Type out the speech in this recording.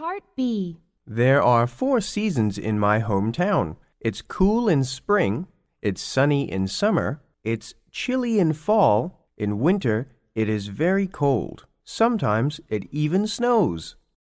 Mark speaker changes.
Speaker 1: Part B.
Speaker 2: There are four seasons in my hometown. It's cool in spring, it's sunny in summer, it's chilly in fall, in winter it is very cold. Sometimes it even snows.